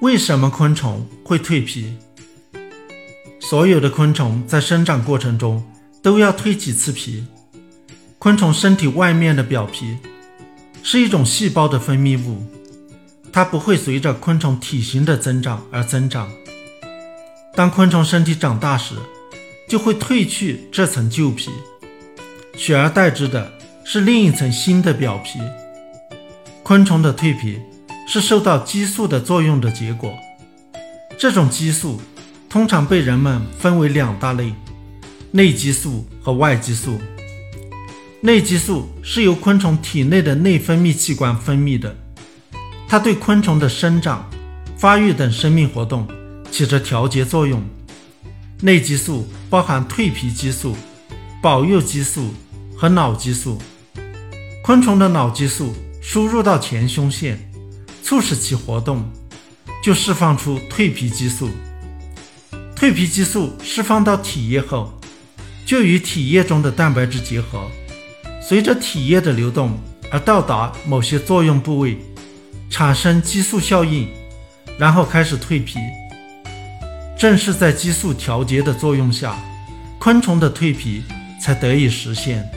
为什么昆虫会蜕皮？所有的昆虫在生长过程中都要蜕几次皮。昆虫身体外面的表皮是一种细胞的分泌物，它不会随着昆虫体型的增长而增长。当昆虫身体长大时，就会褪去这层旧皮，取而代之的是另一层新的表皮。昆虫的蜕皮是受到激素的作用的结果。这种激素通常被人们分为两大类：内激素和外激素。内激素是由昆虫体内的内分泌器官分泌的，它对昆虫的生长、发育等生命活动起着调节作用。内激素包含蜕皮激素、保幼激素和脑激素。昆虫的脑激素输入到前胸腺，促使其活动，就释放出蜕皮激素。蜕皮激素释放到体液后，就与体液中的蛋白质结合。随着体液的流动而到达某些作用部位，产生激素效应，然后开始蜕皮。正是在激素调节的作用下，昆虫的蜕皮才得以实现。